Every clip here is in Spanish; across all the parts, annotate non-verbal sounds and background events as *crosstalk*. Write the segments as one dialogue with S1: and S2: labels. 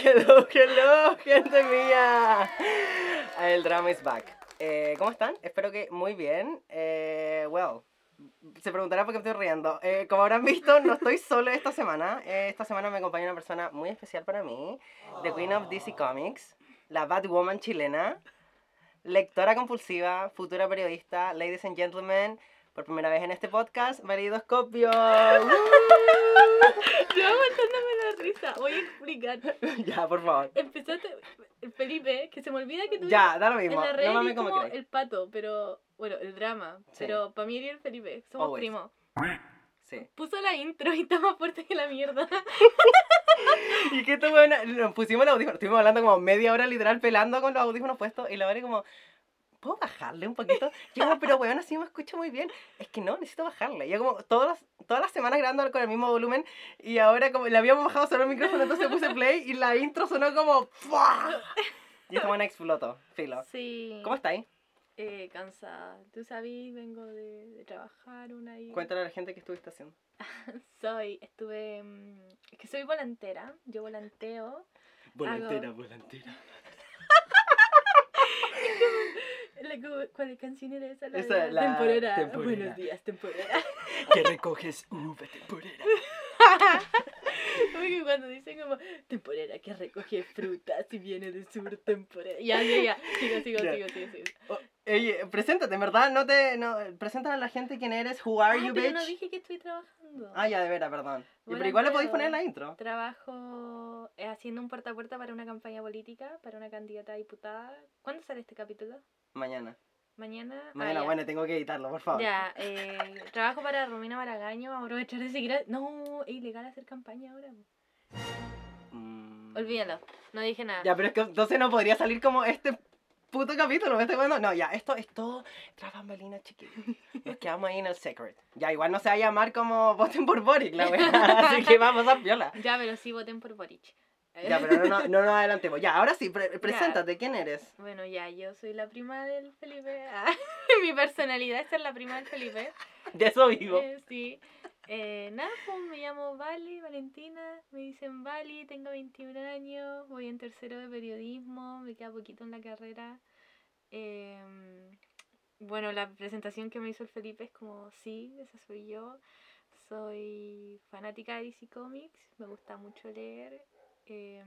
S1: *laughs* hello, hello, gente mía. El drama is back. Eh, ¿Cómo están? Espero que muy bien. Eh, well, se preguntará por qué estoy riendo. Eh, como habrán visto, no estoy solo esta semana. Eh, esta semana me acompaña una persona muy especial para mí, The Queen of DC Comics, la Batwoman chilena, lectora compulsiva, futura periodista, ladies and gentlemen, por primera vez en este podcast, Validoscopio. *laughs*
S2: Yo aguantándome la risa. Voy a explicar. *laughs*
S1: ya, por favor.
S2: Empezaste, Felipe, que se me olvida que tú
S1: Ya, da lo
S2: en
S1: mismo.
S2: la red
S1: No mames como
S2: el pato, pero bueno, el drama.
S1: Sí.
S2: Pero para mí eres el Felipe, somos
S1: Always.
S2: primos.
S1: Sí.
S2: Puso la intro y está más fuerte que la mierda. *laughs*
S1: Y que esta buena, nos pusimos los audífonos, estuvimos hablando como media hora literal pelando con los audífonos puestos y la verdad como, ¿puedo bajarle un poquito? *laughs* Yo como, pero weón, así me escucho muy bien. Es que no, necesito bajarle. Yo como todas las, todas las semanas grabando con el mismo volumen y ahora como le habíamos bajado solo el micrófono, entonces puse *laughs* play y la intro sonó como, ¡fua! Y esta buena explotó, filo.
S2: Sí.
S1: ¿Cómo estáis?
S2: Eh, cansada. Tú sabes, vengo de, de trabajar una y...
S1: Cuéntale a la gente qué estuviste haciendo. *laughs*
S2: Soy, estuve... mm, Es que soy volantera. Yo volanteo.
S1: Volantera, volantera.
S2: La cu- ¿Cuál canción era esa? La,
S1: Esa,
S2: de
S1: la
S2: temporera.
S1: temporera.
S2: Buenos días, temporera. *laughs*
S1: Que recoges uva temporera. *laughs*
S2: Como que cuando dicen como temporera que recoge frutas y viene de sur temporera. Ya, ya, ya. Sigo, sigo,
S1: Ya.
S2: sigo, sigo, sigo.
S1: Oye, preséntate, en verdad, no te, no, preséntale a la gente quién eres, who are
S2: Ah,
S1: you,
S2: pero
S1: bitch.
S2: no dije que estoy trabajando.
S1: Ah, ya, de veras, perdón.
S2: Bueno,
S1: pero igual le podéis poner en la intro.
S2: Trabajo eh, haciendo un puerta a puerta para una campaña política, para una candidata a diputada. ¿Cuándo sale este capítulo?
S1: Mañana.
S2: Mañana. Ah,
S1: Mañana, bueno, tengo que editarlo, por favor.
S2: Ya, *laughs* eh, trabajo para Romina Maragaño, aprovechar de seguir. a- No, es ilegal hacer campaña ahora.
S1: Mm.
S2: Olvídalo, no dije nada.
S1: Ya, pero es que entonces no podría salir como este puto capítulo, ¿me estoy viendo? No, ya, esto es todo tras bambalinas, chiquillos. Nos quedamos ahí en el secret. Ya, igual no se va a llamar como voten por Boric, la wea. *laughs* Así que vamos a viola.
S2: Ya, pero sí voten por Boric.
S1: Ya, pero no, no, no nos *laughs* adelantemos. Ya, ahora sí, pre- preséntate, ¿quién eres?
S2: Bueno, ya, yo soy la prima del Felipe. Ah, *laughs* mi personalidad es ser la prima del Felipe.
S1: De eso vivo.
S2: Eh, sí. Eh, nada, pues me llamo Vali, Valentina, me dicen Vali, tengo 21 años, voy en tercero de periodismo, me queda poquito en la carrera. Em, bueno, la presentación que me hizo el Felipe es como, sí, esa soy yo. Soy fanática de DC Comics, me gusta mucho leer. Em,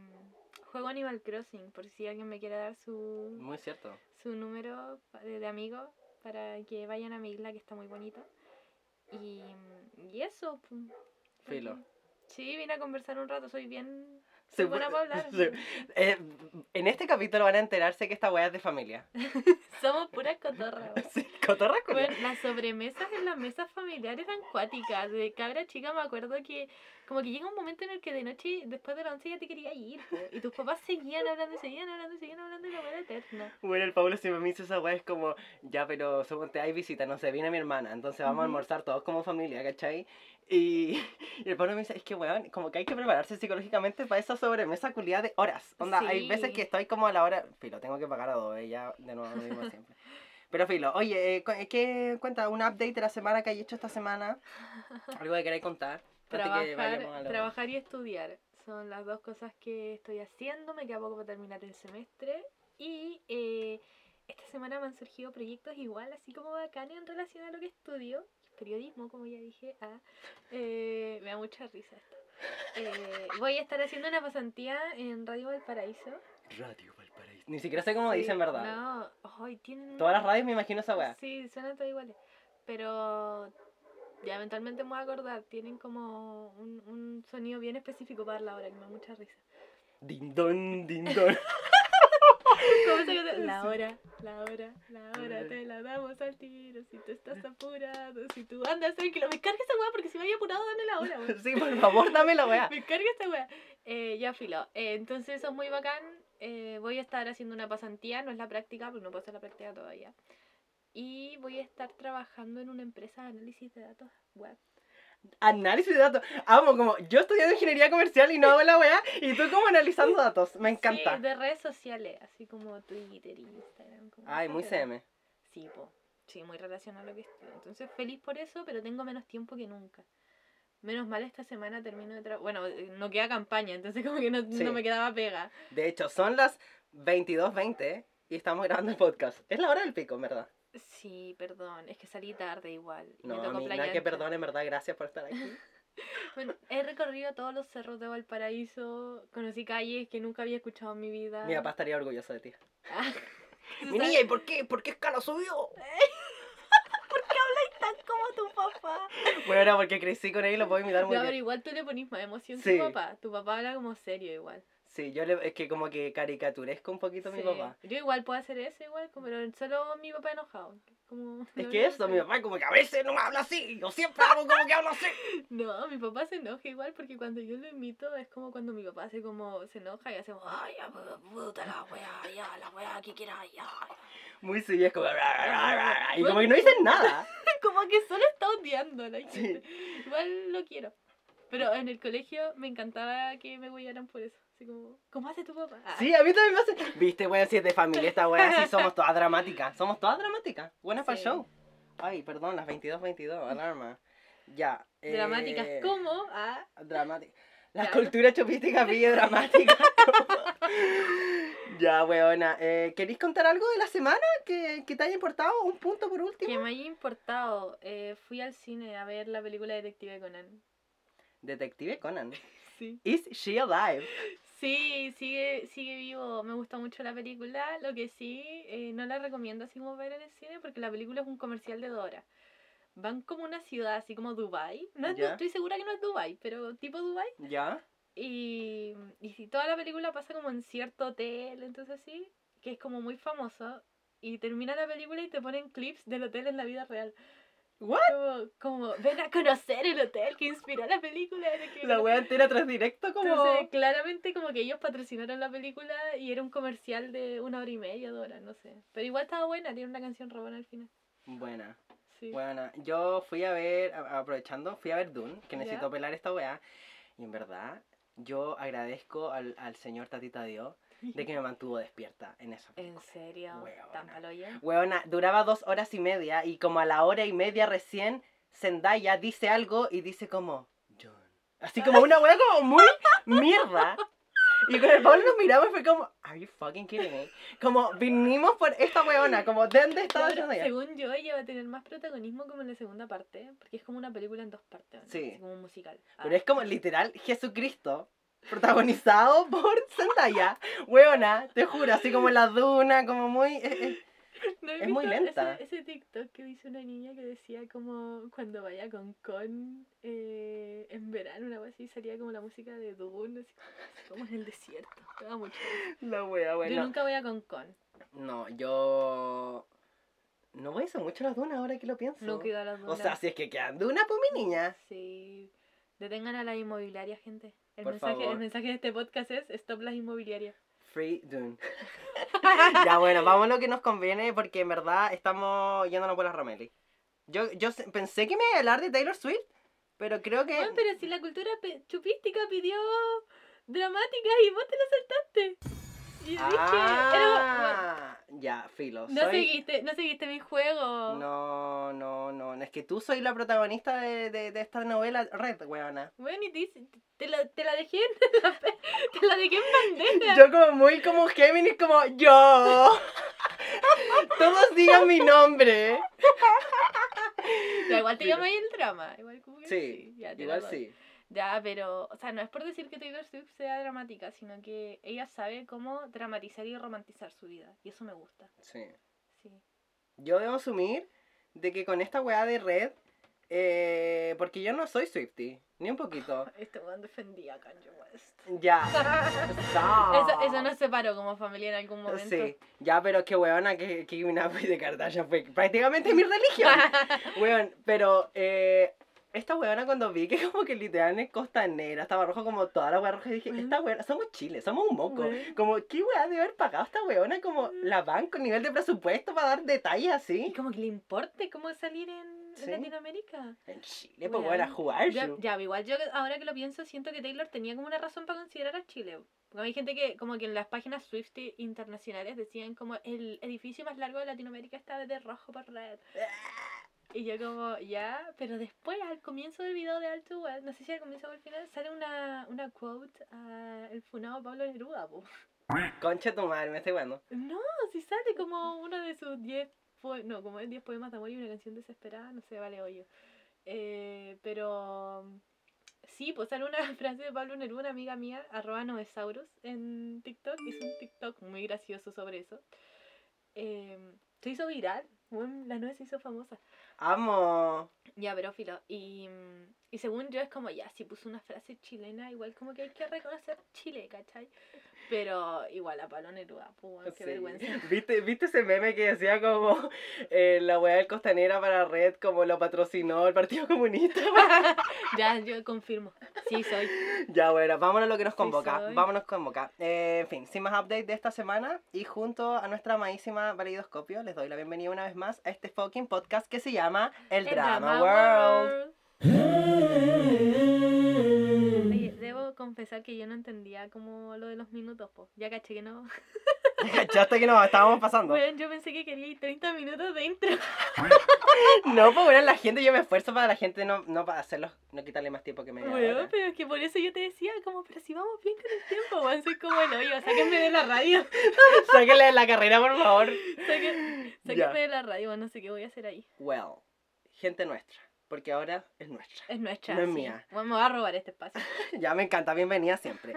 S2: juego Animal Crossing, por si alguien me quiere dar su,
S1: Muy cierto.
S2: su número de, de amigos para que vayan a mi isla que está muy bonito. Y, y eso.
S1: Filo.
S2: Sí, vine a conversar un rato, soy bien... Soy buena para hablar. *laughs*
S1: eh, en este capítulo van a enterarse que esta wea es de familia. *laughs*
S2: Somos puras cotorras. *laughs*
S1: Sí, cotorra con
S2: Bueno, las sobremesas en las mesas familiares eran cuáticas. De cabra chica me acuerdo que como que llega un momento en el que de noche, después de la once ya te quería ir. Y tus papás seguían hablando, seguían hablando, seguían hablando y la era eterna.
S1: Bueno, el Pablo siempre me dice esa weá, es como, ya, pero suponte hay visita, no sé, viene mi hermana, entonces vamos a
S2: Ujú.
S1: almorzar todos como familia, ¿cachai? Y, y el Pablo me dice, es que weón, como que hay que prepararse psicológicamente para esa sobremesa culiada de horas. Onda, hay veces
S2: Sí.
S1: que estoy como a la hora, filo, tengo que pagar a dos, eh, ya de nuevo lo mismo siempre. Pero filo, oye, eh, eh, ¿qué cuenta? ¿Un update de la semana que hay hecho esta semana? *laughs* ¿Algo que queráis contar? Antes que
S2: Trabajar, trabajar y estudiar son las dos cosas que estoy haciendo. Me queda poco para terminar el semestre. Y eh, esta semana me han surgido proyectos igual, así como bacanes en relación a lo que estudio. Periodismo, como ya dije. Ah, eh, me da mucha risa esto. Eh, voy a estar haciendo una pasantía en Radio Valparaíso.
S1: Radio Valparaíso. Ni siquiera sé cómo
S2: Sí,
S1: dicen, ¿verdad?
S2: No, ay, tienen
S1: Todas las radios me imagino esa weá.
S2: Sí, suenan todas iguales. Pero ya eventualmente me voy a acordar. Tienen como un, un sonido bien específico para la hora que me da mucha risa.
S1: Din don, din don. *laughs* *laughs*
S2: ¿Cómo se llama? La hora, la hora, la hora te la damos al tiro. Si tú estás apurado, si tú andas tranquilo. Me carga esa weá porque si me había apurado, dame la hora. *laughs*
S1: Sí, por favor, dame la weá. *laughs*
S2: Me carga esta weá. Eh, ya filo. Eh, entonces eso es muy bacán. Eh, voy a estar haciendo una pasantía, no es la práctica, porque no puedo hacer la práctica todavía. Y voy a estar trabajando en una empresa de análisis de datos web.
S1: Análisis de datos. Amo, como yo estudiando ingeniería comercial y no hago la weá, y tú como analizando *laughs* datos. Me encanta.
S2: Sí, de redes sociales, así como Twitter, Instagram. como
S1: Ay, muy. CM.
S2: Sí, po. Sí, muy relacionado a lo que estudio. Entonces, feliz por eso, pero tengo menos tiempo que nunca. Menos mal esta semana termino de trabajar. Bueno, no queda campaña, entonces como que no,
S1: Sí.
S2: no me quedaba pega.
S1: De hecho, son las 22.20 y estamos grabando el podcast. Es la hora del pico, en verdad.
S2: Sí, perdón, es que salí tarde igual. y
S1: No,
S2: me tocó Playa
S1: nada que perdone, en verdad. Gracias por estar aquí. *laughs*
S2: Bueno, he recorrido todos los cerros de Valparaíso, conocí calles que nunca había escuchado en mi vida.
S1: Mi papá estaría orgulloso de ti.
S2: Ah, *laughs* ¿tú
S1: Mi niña, ¿y por qué? ¿Por qué escala subió? *laughs*
S2: Tan como tu papá.
S1: Bueno, porque crecí con él y lo puedo imitar muy
S2: pero
S1: bien.
S2: igual tú le ponís más emoción
S1: Sí.
S2: que tu papá. Tu papá habla como serio igual.
S1: Sí, yo le, es que como que caricaturesco un poquito a mi papá.
S2: Yo igual puedo hacer eso igual, pero solo mi papá enojado. Como,
S1: Es que eso, mi papá como que a veces no me habla así. Yo siempre hago como que hablo así. *laughs*
S2: No, mi papá se enoja igual porque cuando yo lo imito es como cuando mi papá hace como se enoja y hace como, ay, ya, puta la wea, ya, la wea que quieras, ya.
S1: Muy sí, es como... Y como que no dicen nada. *laughs*
S2: Como que solo está odiando a la
S1: Sí.
S2: gente. Igual lo quiero. Pero en el colegio me encantaba que me huellaran por eso. Así como, ¿cómo hace tu papá?
S1: Sí, a mí también me hace... *laughs* Viste, weón, si es de familia esta weá, sí somos *laughs* todas dramáticas. Somos todas dramáticas. Buenas para el
S2: Sí.
S1: show. Ay, perdón, las 22.22, *laughs* alarma. Ya.
S2: Dramáticas
S1: eh,
S2: como, ah,
S1: Dramática. La
S2: Ya.
S1: cultura chupística pide dramática. ya, weona. Eh, ¿Queréis contar algo de la semana que, que te haya importado? Un punto por
S2: que
S1: último.
S2: me haya importado. Eh, fui al cine a ver la película Detective Conan.
S1: Detective Conan.
S2: Sí.
S1: Is she alive?
S2: Sí, sigue, sigue vivo. Me gusta mucho la película. Lo que sí, eh, no la recomiendo así como ver en el cine porque la película es un comercial de Dora. Van como una ciudad, así como Dubai. No es
S1: Ya.
S2: estoy segura que no es Dubai, pero tipo Dubai.
S1: ¿Ya?
S2: Y, y si toda la película pasa como en cierto hotel, entonces sí, que es como muy famoso. Y termina la película y te ponen clips del hotel en la vida real.
S1: ¿What?
S2: Como, como ven a conocer el hotel que inspiró la película. que-
S1: La wea entera tras directo como...
S2: entonces, claramente como que ellos patrocinaron la película y era un comercial de una hora y media, dos horas, no sé. Pero igual estaba buena, tiene una canción re buena al final.
S1: Buena.
S2: Sí.
S1: Buena. Yo fui a ver, aprovechando, fui a ver Dune, que
S2: Ya.
S1: necesito pelar esta weá. Y en verdad, yo agradezco al, al señor Tatita Dios *laughs* de que me mantuvo despierta en eso.
S2: ¿En serio?
S1: Huevona.
S2: ¿Tan paloya?
S1: Weona, duraba dos horas y media y como a la hora y media recién Zendaya dice algo y dice como John. Así como una wea como muy mierda. Y con el Pablo nos miramos y fue como, are you fucking kidding me? Como vinimos por esta weona, como ¿de dónde estaba
S2: Claro,
S1: Zendaya?
S2: según yo, ella va a tener más protagonismo como en la segunda parte, porque es como una película en dos partes, ¿no?
S1: Sí.
S2: Así como un musical. Ah.
S1: Pero es como literal Jesucristo protagonizado *laughs* por Zendaya. Weona, te juro, así como en la duna, como muy... eh, eh.
S2: ¿No has
S1: es muy lenta.
S2: Ese, ese TikTok que dice una niña que decía como cuando vaya con Con eh, en verano, una vez así, salía como la música de Dune, así como, en el desierto. Da mucho.
S1: La wea, bueno.
S2: Yo nunca voy a con Con.
S1: No, yo... No voy a hacer mucho las dunas ahora que lo pienso.
S2: No queda las
S1: O sea, si es que quedan dunas, pues mi niña.
S2: Sí. Detengan a la inmobiliaria, gente. El
S1: Por
S2: mensaje,
S1: favor.
S2: el mensaje de este podcast es stop las inmobiliarias.
S1: Free Dune. *laughs* ya bueno, vamos a lo que nos conviene porque en verdad estamos yéndonos por las Romeli. Yo, yo pensé que me iba a hablar de Taylor Swift, pero creo que...
S2: Bueno, pero si la cultura chupística pidió dramática y vos te lo saltaste. Yo dije, era-
S1: Ah, ya, filo.
S2: no,
S1: soy-
S2: seguiste, no seguiste mi juego.
S1: No, no, no. Es que tú soy la protagonista de, de, de esta novela Red, weona.
S2: Bueno, y te, la, te la dejé en la, te la dejé en *laughs* bandeja.
S1: Yo como muy como Géminis, como yo. *laughs* Todos digan mi nombre.
S2: Ya, igual te llamáis el drama. Igual como que
S1: Sí,
S2: ya,
S1: igual sí.
S2: Ya, pero, o sea, no es por decir que Taylor Swift sea dramática, sino que ella sabe cómo dramatizar y romantizar su vida. Y eso me gusta.
S1: Sí.
S2: Sí.
S1: Yo debo asumir de que con esta weá de Red, eh, porque yo no soy Swifty, ni un poquito. *laughs*
S2: Este weón defendía a Kanye West.
S1: Ya. *laughs*
S2: Eso, eso nos separó como familia en algún momento.
S1: Sí, ya, pero es que weona que, que Minaj de Kardashian fue prácticamente mi *laughs* religión. Weón, pero eh, esta weona cuando vi que *laughs* como que literal en Costanera estaba rojo como toda la weá roja, dije, esta weona, somos Chile, somos un moco. Como, ¿qué weá debe haber pagado esta weona como la banco, nivel de presupuesto para dar detalles
S2: Y
S1: así?
S2: como que le importe cómo salir en,
S1: Sí.
S2: Latinoamérica.
S1: En Chile, pues
S2: Weón.
S1: weona, jugar
S2: Ya, ya, igual yo ahora que lo pienso, siento que Taylor tenía como una razón para considerar a Chile. Porque hay gente que, como que en las páginas Swifty internacionales decían como el edificio más largo de Latinoamérica está de rojo por red. *laughs* Y yo como, ya, pero después al comienzo del video de Alto Igual, no sé si al comienzo o al final, sale una, una quote a el funado Pablo Neruda, po. *laughs*
S1: Concha tu madre, me estoy jugando.
S2: No, si sale como uno de sus 10 poemas, no, como es 10 poemas de amor y una canción desesperada, no sé, vale hoyo. Eh, pero sí, pues sale una *laughs* frase de Pablo Neruda, una amiga mía, arroba novesaurus en TikTok, hizo un TikTok muy gracioso sobre eso. Eh, se hizo viral, la nueve se hizo famosa.
S1: Amo.
S2: Ya, pero filo. Y, mm, y según yo es como, ya, si puso una frase chilena, igual como que hay que reconocer Chile, ¿cachai? Pero igual a Pablo Neruda, pues, qué
S1: Sí.
S2: vergüenza. *laughs*
S1: ¿Viste, ¿Viste ese meme que decía como eh, la weá del Costanera para Red como lo patrocinó el Partido Comunista? *laughs* *laughs*
S2: ya, yo confirmo. Sí, soy.
S1: ya, bueno, vámonos a lo que nos
S2: Sí
S1: convoca.
S2: soy.
S1: vámonos convoca. Eh, en fin, sin más update de esta semana y junto a nuestra amadísima Validoscopio, les doy la bienvenida una vez más a este fucking podcast que se llama El,
S2: El
S1: Drama,
S2: Drama
S1: World.
S2: Oye, debo confesar que yo no entendía como lo de los minutos, po. Ya caché que no. *laughs*
S1: ¿Cachaste que nos estábamos pasando?
S2: Bueno, yo pensé que quería ir 30 minutos de intro. *laughs*
S1: No, pues bueno, la gente, yo me esfuerzo para la gente no, no para hacerlos, no quitarle más tiempo que media
S2: Bueno, pero es que por eso yo te decía, como, pero si vamos bien con el tiempo, weón, soy como el hoyo, sáquenme de la radio. *laughs*
S1: Sáquenle de la carrera, por favor.
S2: Sáquenme de la radio, no sé qué voy a hacer ahí.
S1: Well, gente nuestra, porque ahora es nuestra.
S2: Es nuestra.
S1: No es
S2: sí.
S1: mía.
S2: Bueno, me va a robar este espacio. *laughs*
S1: Ya me encanta, bienvenida siempre.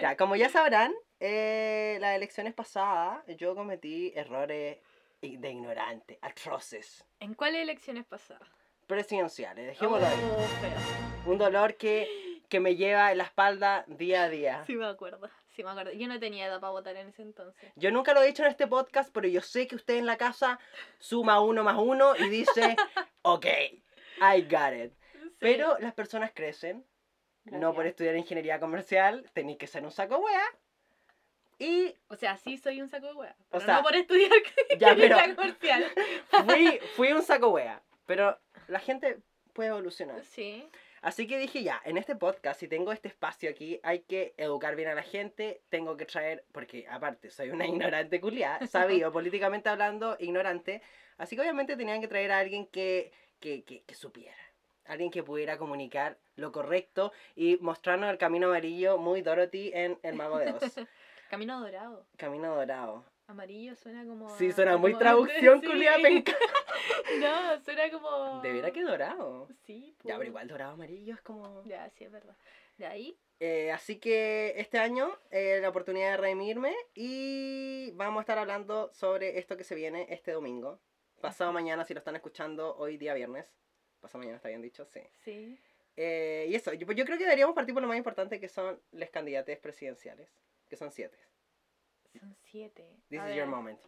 S1: Ya, como ya sabrán, eh, las elecciones pasadas yo cometí errores de ignorante, atroces,
S2: ¿En cuáles elecciones pasadas?
S1: presidenciales, dejémoslo ahí.
S2: Oh, feo.
S1: Un dolor que, que me lleva en la espalda día a día.
S2: Sí me acuerdo, sí me acuerdo. Yo no tenía edad para votar en ese entonces.
S1: Yo nunca lo he dicho en este podcast, pero yo sé que usted en la casa suma uno más uno y dice, *laughs* ok, I got it.
S2: Sí.
S1: Pero las personas crecen, no por
S2: Gracias.
S1: estudiar ingeniería comercial, tenéis que ser un saco wea. Y
S2: O sea, sí soy un saco de hueá.
S1: O
S2: Pero
S1: sea,
S2: no por estudiar *laughs*
S1: ya, pero
S2: ingeniería comercial. *laughs*
S1: fui, *laughs* fui un saco wea. Pero la gente puede evolucionar.
S2: Sí.
S1: Así que dije ya, en este podcast, si tengo este espacio aquí, hay que educar bien a la gente, tengo que traer, porque aparte soy una ignorante culiada, sabido, políticamente hablando, ignorante, así que obviamente tenían que traer a alguien que, que, que, que supiera, alguien que pudiera comunicar lo correcto y mostrarnos el camino amarillo muy Dorothy en El Mago de Oz. *laughs*
S2: Camino dorado.
S1: Camino dorado.
S2: Amarillo suena como.
S1: Sí,
S2: a-
S1: suena muy traducción *laughs*
S2: sí.
S1: culiada, penca. *laughs*
S2: No, suena como.
S1: De veras que dorado.
S2: Sí,
S1: Ya,
S2: po.
S1: pero igual dorado amarillo es como...
S2: Ya, sí, es verdad. De ahí.
S1: Eh, así que este año eh, la oportunidad de redimirme y vamos a estar hablando sobre esto que se viene este domingo. Pasado mañana, si lo están escuchando hoy día viernes. Pasado mañana está bien dicho, sí.
S2: Sí.
S1: Eh, y eso, yo, pues yo creo que deberíamos partir por lo más importante que son las candidatas presidenciales, que son siete.
S2: Son siete.
S1: This
S2: A
S1: is your moment.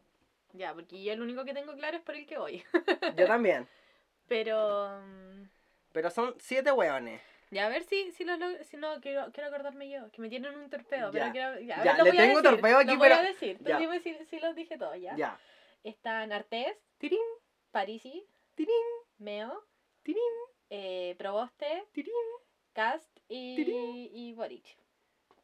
S2: Ya, porque yo el único que tengo claro es por el que voy. *laughs*
S1: Yo también. *laughs*
S2: Pero. mm,
S1: Pero son siete hueones.
S2: Ya, a ver si, si lo logro. Si no, quiero, quiero acordarme yo. Que me tienen un torpeo.
S1: Ya.
S2: Pero quiero. Ya, a lo
S1: le
S2: voy a
S1: tengo
S2: decir,
S1: torpeo aquí,
S2: lo voy
S1: pero-
S2: a decir.
S1: Ya.
S2: dime si, si los dije todos, ¿ya?
S1: Ya.
S2: Están Artés,
S1: Tirín,
S2: Parisi,
S1: tirín,
S2: Meo,
S1: tirín,
S2: eh, Proboste,
S1: tirín.
S2: Cast y,
S1: Tirín.
S2: y Boric.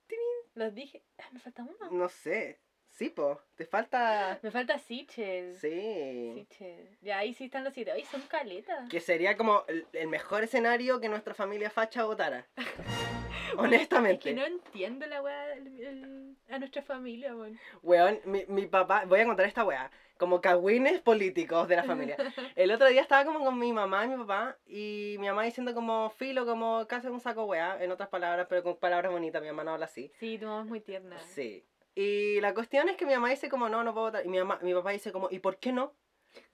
S1: Tirín.
S2: Los dije. Ah, me falta uno.
S1: No sé. Sí, po. Te falta... *gasps*
S2: Me falta Sichel.
S1: Sí.
S2: Sichel. Ya ahí sí están los siete. Ay, son caletas.
S1: Que sería como el, el mejor escenario que nuestra familia facha votara. *laughs*
S2: Es
S1: Honestamente.
S2: que no entiendo la weá a nuestra familia, weón.
S1: Weón, mi, mi papá, voy a contar esta weá, como cagüines políticos de la familia. *laughs* El otro día estaba como con mi mamá y mi papá, y mi mamá diciendo como filo, como casi un saco weá, en otras palabras, pero con palabras bonitas, mi mamá no habla así.
S2: Sí, tu mamá es muy tierna.
S1: Sí. Y la cuestión es que mi mamá dice como, no, no puedo votar. Y mi, mamá, mi papá dice como, ¿y por qué no?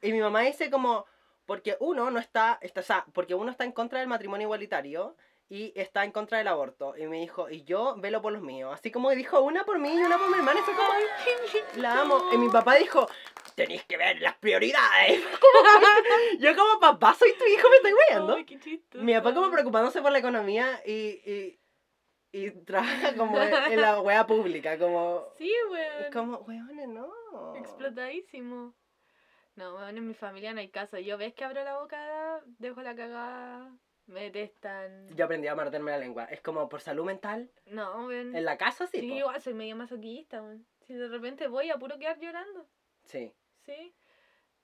S1: Y mi mamá dice como, porque uno no está, está, o sea, porque uno está en contra del matrimonio igualitario y está en contra del aborto. Y me dijo, y yo velo por los míos. Así como dijo, una por mí y una por mi hermana. Y fue como, *laughs* la amo. Y mi papá dijo, tenéis que ver las prioridades. *laughs* *laughs* yo como papá, soy tu hijo, me estoy
S2: chistoso.
S1: Mi papá como preocupándose por la economía y, y, y trabaja como en, la wea pública, como...
S2: Sí, weón.
S1: Como, weones, no.
S2: Explotadísimo. No, weón, en mi familia no hay caso. Yo ves que abro la boca, dejo la cagada, me detestan.
S1: Yo aprendí a morderme la lengua. Es como por salud mental.
S2: No, weón.
S1: En la casa sí.
S2: Sí,
S1: po.
S2: igual soy medio masoquista, weón. Si de repente voy a puro quedar llorando.
S1: Sí.
S2: Sí.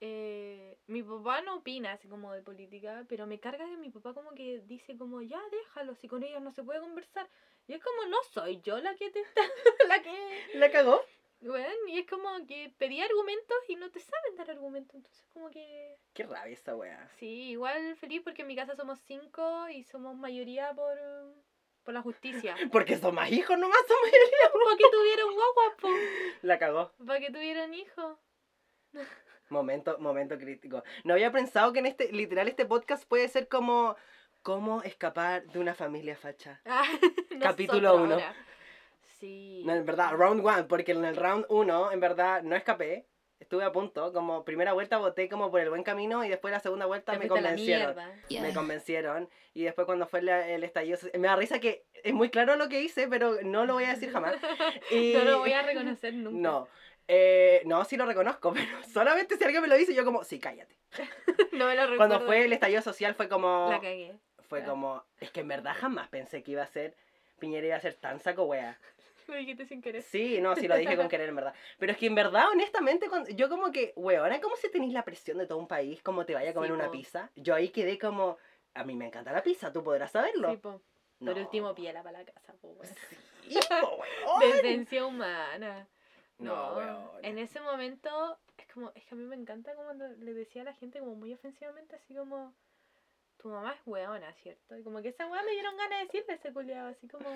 S2: eh, mi papá no opina así como de política, pero me carga que mi papá como que dice como, ya déjalo, si con ellos no se puede conversar. Y es como, no soy yo la que te está, *laughs* la que...
S1: ¿La cagó?
S2: Bueno, y es como que pedí argumentos y no te saben dar argumentos, entonces como que...
S1: Qué rabia esta wea.
S2: Sí, igual feliz porque en mi casa somos cinco y somos mayoría por, por la justicia. *laughs*
S1: Porque son más hijos nomás, son más- *laughs*
S2: ¿Para que tuvieron guaguas, po?
S1: La cagó.
S2: ¿Para que tuvieron hijos?
S1: Momento, momento crítico. No había pensado que en este, literal, este podcast puede ser como cómo escapar de una familia facha. *laughs*
S2: Ah,
S1: Capítulo
S2: nosotros
S1: uno.
S2: ahora. Sí.
S1: No, en verdad, round one, porque en el round uno, en verdad, no escapé. Estuve a punto, como primera vuelta voté como por el buen camino y después la segunda vuelta me convencieron.
S2: mierda.
S1: Me convencieron y después cuando fue la- el estallido, me da risa que es muy claro lo que hice, pero no lo voy a decir jamás. *laughs* Y...
S2: No lo voy a reconocer nunca.
S1: No, eh, no, sí lo reconozco, *laughs* pero solamente si alguien me lo dice, yo como, sí, cállate. *laughs*
S2: No me lo recuerdo.
S1: Cuando fue el estallido social fue como,
S2: La cagué.
S1: fue como, es que en verdad jamás pensé que iba a ser, Piñera iba a ser tan saco wea. *laughs*
S2: Lo dijiste sin querer.
S1: Sí, no, sí lo dije con querer, en verdad. Pero es que en verdad, honestamente, cuando, yo como que, weona, como si tenéis la presión de todo un país, como te vaya a comer
S2: Sí,
S1: una
S2: po.
S1: pizza. Yo ahí quedé como, a mí me encanta la pizza, tú podrás saberlo.
S2: Sí, po. Por último, piela para la casa, po.
S1: Sí, po,
S2: humana.
S1: No,
S2: en ese momento es como, es que a mí me encanta como cuando le decía a la gente como muy ofensivamente así como tu mamá es weona, ¿cierto? Y como que esa weá me dieron ganas de decirle a ese culiado, así como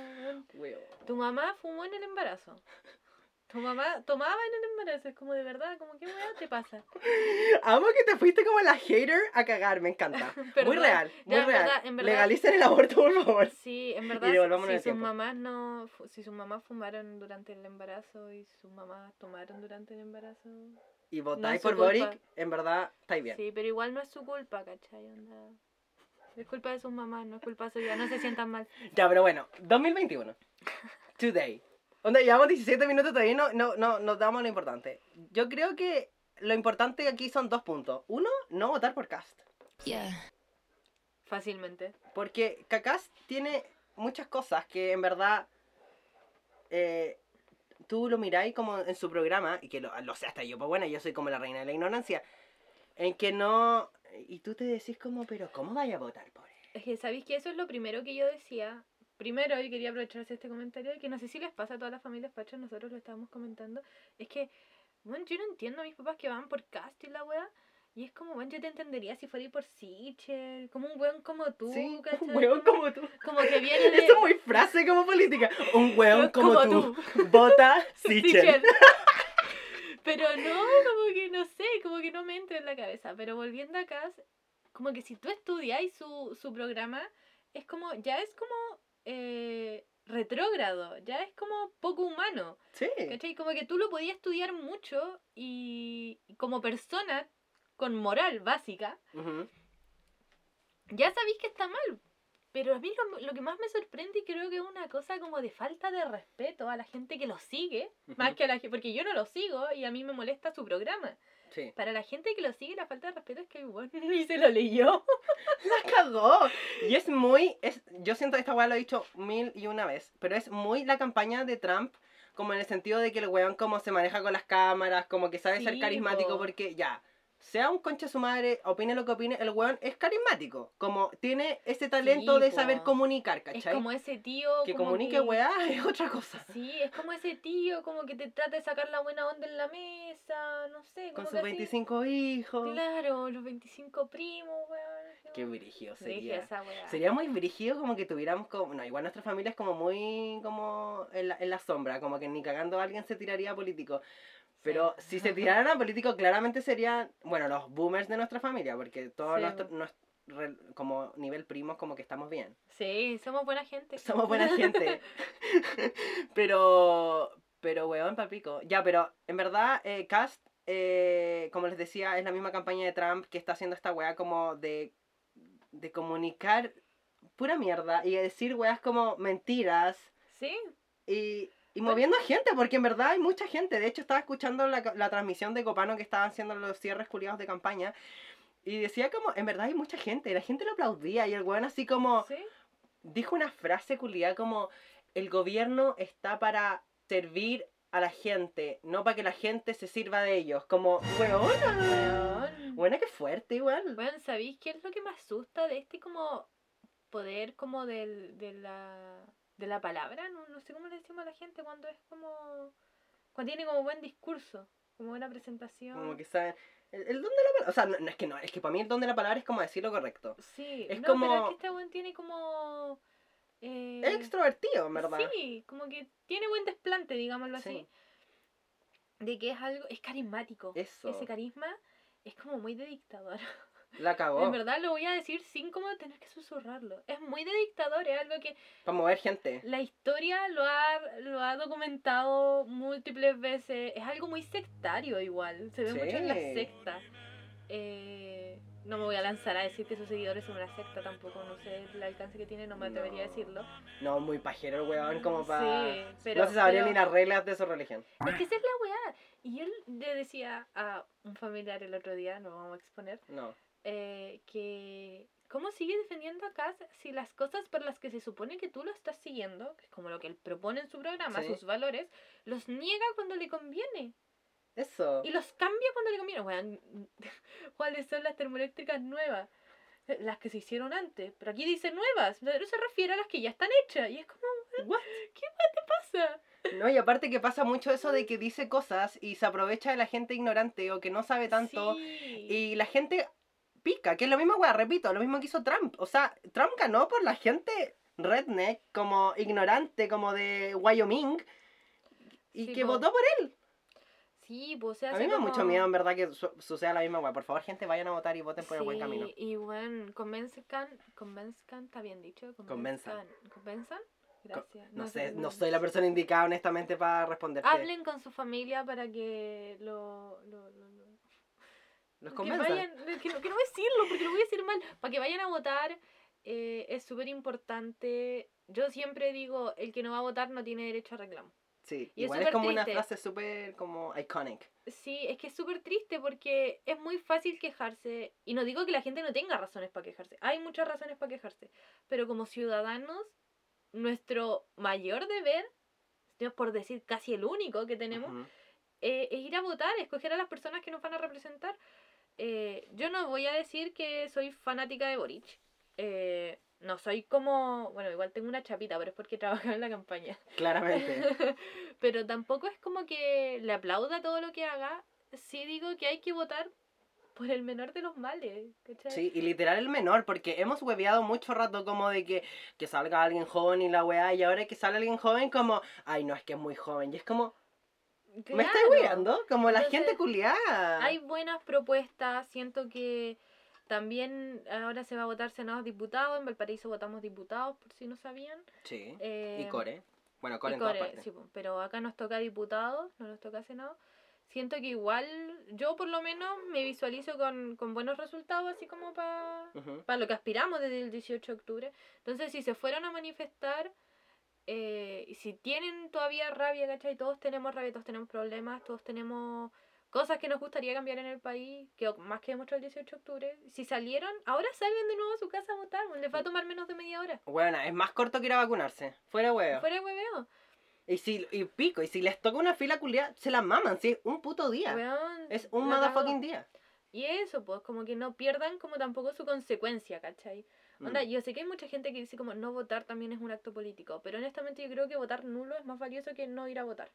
S2: tu mamá fumó en el embarazo. Tu mamá tomaba en el embarazo, es como de verdad, como qué weá te pasa. *laughs*
S1: Amo que te fuiste como la hater a cagar, me encanta. *laughs* muy real,
S2: ya,
S1: muy
S2: en
S1: real.
S2: verdad, en verdad.
S1: Legalicen el aborto, por favor.
S2: Sí, en verdad, si sus mamás no, si sus mamás fumaron durante el embarazo y sus mamás tomaron durante el embarazo,
S1: Y votáis por
S2: culpa.
S1: Boric, en verdad, estáis bien.
S2: Sí, pero igual no es su culpa, ¿cachai? Onda, Es culpa de sus mamás, no es culpa suya, no se sientan mal.
S1: Ya, pero bueno, 2021. Today. Onda, llevamos 17 minutos todavía y no, no, no nos damos lo importante. Yo creo que lo importante aquí son dos puntos. Uno, no votar por Cast.
S2: Fácilmente.
S1: Porque Cacast tiene muchas cosas que en verdad eh, tú lo miráis como en su programa, y que lo, lo sé hasta yo, pues bueno, yo soy como la reina de la ignorancia, en que no... Y tú te decís como, pero ¿cómo vaya a votar por él?
S2: Es que sabéis que eso es lo primero que yo decía. Primero, y quería aprovechar este comentario, que no sé si les pasa a todas las familias fachas, nosotros lo estábamos comentando, es que, bueno, yo no entiendo a mis papás que van por cast y la wea, y es como, bueno, yo te entendería si fuera por Sichel, como un weón como tú,
S1: Sí, *laughs*
S2: ¿cachai?
S1: un hueón como tú.
S2: Como que viene *laughs* de...
S1: Esto es muy frase como política. Un hueón como,
S2: Como
S1: tú. *laughs* Vota Sichel.
S2: Sichel. Pero no, como que no sé, como que no me entra en la cabeza. Pero volviendo acá, como que si tú estudiáis su, su programa, es como, ya es como eh, retrógrado, ya es como poco humano.
S1: Sí.
S2: ¿Cachai? Como que tú lo podías estudiar mucho y, como persona con moral básica, ya sabéis que está mal. Pero a mí lo, lo que más me sorprende y creo que es una cosa como de falta de respeto a la gente que lo sigue, más que a la gente, porque yo no lo sigo y a mí me molesta su programa.
S1: Sí.
S2: Para la gente que lo sigue, la falta de respeto es que igual *laughs* ni se lo leyó. *laughs*
S1: La cagó. Y es muy. Es, yo siento que esta weá lo he dicho mil y una vez. Pero es muy la campaña de Trump. Como en el sentido de que el weón como se maneja con las cámaras, como que sabe ser carismático,
S2: po.
S1: porque ya, sea un concha su madre, opine lo que opine, el weón es carismático. Como tiene ese talento
S2: Sí,
S1: de saber comunicar,
S2: Es
S1: ¿cachai?
S2: como ese tío.
S1: que
S2: como
S1: comunique
S2: que-
S1: weá *laughs* es otra cosa.
S2: Sí, es como ese tío, como que te trata de sacar la buena onda en la mesa, no sé.
S1: Con
S2: como
S1: sus
S2: que así-
S1: 25 hijos.
S2: Claro, los 25 primos, weón.
S1: Qué brígido sería.
S2: esa weá.
S1: Sería muy brígido como que tuviéramos como... No, igual nuestra familia es como muy como en la, en la sombra, como que ni cagando alguien se tiraría a político. Pero si se tiraran a político, claramente serían, bueno, los boomers de nuestra familia, porque todos
S2: Sí,
S1: nuestro-
S2: po.
S1: nues- re- como nivel primos, como que estamos bien.
S2: Sí, somos buena gente. *laughs*
S1: Somos buena gente. *laughs* pero, pero, weón, palpico. Ya, pero en verdad, eh, Cast, eh, como les decía, es la misma campaña de Trump que está haciendo esta weá como de, de comunicar pura mierda y de decir weas como mentiras
S2: Sí,
S1: y, y moviendo a gente, porque en verdad hay mucha gente. De hecho, estaba escuchando la, la transmisión de Copano que estaban haciendo los cierres culiados de campaña. Y decía como, en verdad hay mucha gente, la gente lo aplaudía y el weón así como,
S2: sí.
S1: dijo una frase culiada como el gobierno está para servir a la gente, no para que la gente se sirva de ellos. Como, weón,
S2: Weón.
S1: Buena que fuerte igual.
S2: Bueno, ¿sabéis qué es lo que me asusta de este como poder como del, de la de la palabra? No, no sé cómo le decimos a la gente cuando es como cuando tiene como buen discurso, como buena presentación.
S1: Como que sabe. El, el don de la palabra. O sea, no, no, es que no, es que para mí el don de la palabra es como decir lo correcto.
S2: Sí,
S1: es
S2: no, pero es
S1: como-
S2: que este buen tiene como eh,
S1: Es extrovertido, en verdad.
S2: Sí, como que tiene buen desplante, digámoslo así.
S1: Sí.
S2: De que es algo, es carismático.
S1: Eso.
S2: Ese carisma es como muy de dictador. *laughs*
S1: La cagó.
S2: En verdad lo voy a decir sin como tener que susurrarlo. Es muy de dictador, es algo que
S1: Para mover gente.
S2: la historia lo ha, lo ha documentado múltiples veces. Es algo muy sectario igual. Se ve mucho en la
S1: Sí.
S2: secta. Eh, no me voy a lanzar a decir que sus seguidores son una secta tampoco. No sé el alcance que tiene, no me atrevería a
S1: No.
S2: decirlo.
S1: No, muy pajero el weón, como para.
S2: Sí, pero,
S1: no se sabrían
S2: pero-
S1: ni las reglas de su religión.
S2: Es que esa es la weá. Y él le decía a un familiar el otro día, no vamos a exponer,
S1: No.
S2: Eh, que cómo sigue defendiendo a Cass si las cosas por las que se supone que tú lo estás siguiendo, que es como lo que él propone en su programa,
S1: Sí.
S2: sus valores, los niega cuando le conviene
S1: Eso.
S2: y los cambia cuando le conviene. Weón, *laughs* ¿cuáles son las termoeléctricas nuevas? Eh, Las que se hicieron antes, pero aquí dice nuevas, pero se refiere a las que ya están hechas y es como,
S1: What?
S2: ¿qué más te pasa?
S1: No, y aparte que pasa mucho eso de que dice cosas y se aprovecha de la gente ignorante o que no sabe tanto.
S2: Sí.
S1: Y la gente pica, que es lo mismo, weá, repito, lo mismo que hizo Trump. O sea, Trump ganó por la gente redneck, como ignorante, como de Wyoming, y
S2: Sí,
S1: que
S2: po.
S1: votó por él.
S2: Sí, pues se
S1: A
S2: hace
S1: mí me da mucho miedo, en verdad, que su- suceda la misma weá. Por favor, gente, vayan a votar y voten por el buen camino.
S2: Y bueno, convenzcan, convenzcan, está bien dicho.
S1: Convenzan.
S2: ¿Convenzan? Gracias.
S1: No sé, no soy la persona indicada, honestamente, para responderte.
S2: Hablen con su familia para que lo-
S1: Los
S2: que vayan, que, no, que no decirlo porque lo voy a decir mal. Para que vayan a votar, eh, es súper importante. Yo siempre digo: el que no va a votar no tiene derecho a reclamo.
S1: Sí,
S2: Y es
S1: igual es
S2: súper
S1: como una
S2: triste.
S1: frase súper como iconic.
S2: Sí, es que es súper triste porque es muy fácil quejarse. Y no digo que la gente no tenga razones para quejarse. Hay muchas razones para quejarse. Pero como ciudadanos, nuestro mayor deber, por decir casi el único que tenemos,
S1: Ujú.
S2: eh, es ir a votar, escoger a las personas que nos van a representar. Eh, yo no voy a decir que soy fanática de Boric. Eh, no soy como. Bueno, igual tengo una chapita, pero es porque trabaja en la campaña. *laughs*
S1: Claramente. *laughs*
S2: pero tampoco es como que le aplauda todo lo que haga. Sí digo que hay que votar por el menor de los males. ¿cachai?
S1: Sí, y literal el menor, porque hemos hueveado mucho rato como de que, que salga alguien joven y la weá, y ahora que sale alguien joven como, ay no, es que es muy joven, y es como, ¿me estáis
S2: Claro.
S1: weando? Como la
S2: Entonces,
S1: gente culiada.
S2: Hay buenas propuestas, siento que también ahora se va a votar Senado diputados, en Valparaíso votamos diputados, por si no sabían.
S1: Sí,
S2: Eh,
S1: y Core. Bueno,
S2: y
S1: Core en
S2: Core,
S1: todas partes.
S2: sí, pero acá nos toca diputados, no nos toca Senado. Siento que igual, yo por lo menos me visualizo con, con buenos resultados, así como para
S1: Ujú.
S2: para lo que aspiramos desde el 18 de octubre. Entonces, si se fueron a manifestar, eh, si tienen todavía rabia, ¿cachai? Todos tenemos rabia, todos tenemos problemas, todos tenemos cosas que nos gustaría cambiar en el país, que más que demostró el 18 de octubre. Si salieron, ahora salgan de nuevo a su casa a votar, les va a tomar menos de media hora.
S1: Bueno, es más corto que ir a vacunarse. Fuera huevo.
S2: Fuera hueveo.
S1: Y si, y pico, y si les toca una fila culiada, se la maman, sí, un puto día.
S2: Weón,
S1: es un motherfucking día.
S2: Y eso, pues, como que no pierdan como tampoco su consecuencia, ¿cachai? Onda,
S1: Mm.
S2: yo sé que hay mucha gente que dice como no votar también es un acto político, pero honestamente yo creo que votar nulo es más valioso que no ir a votar.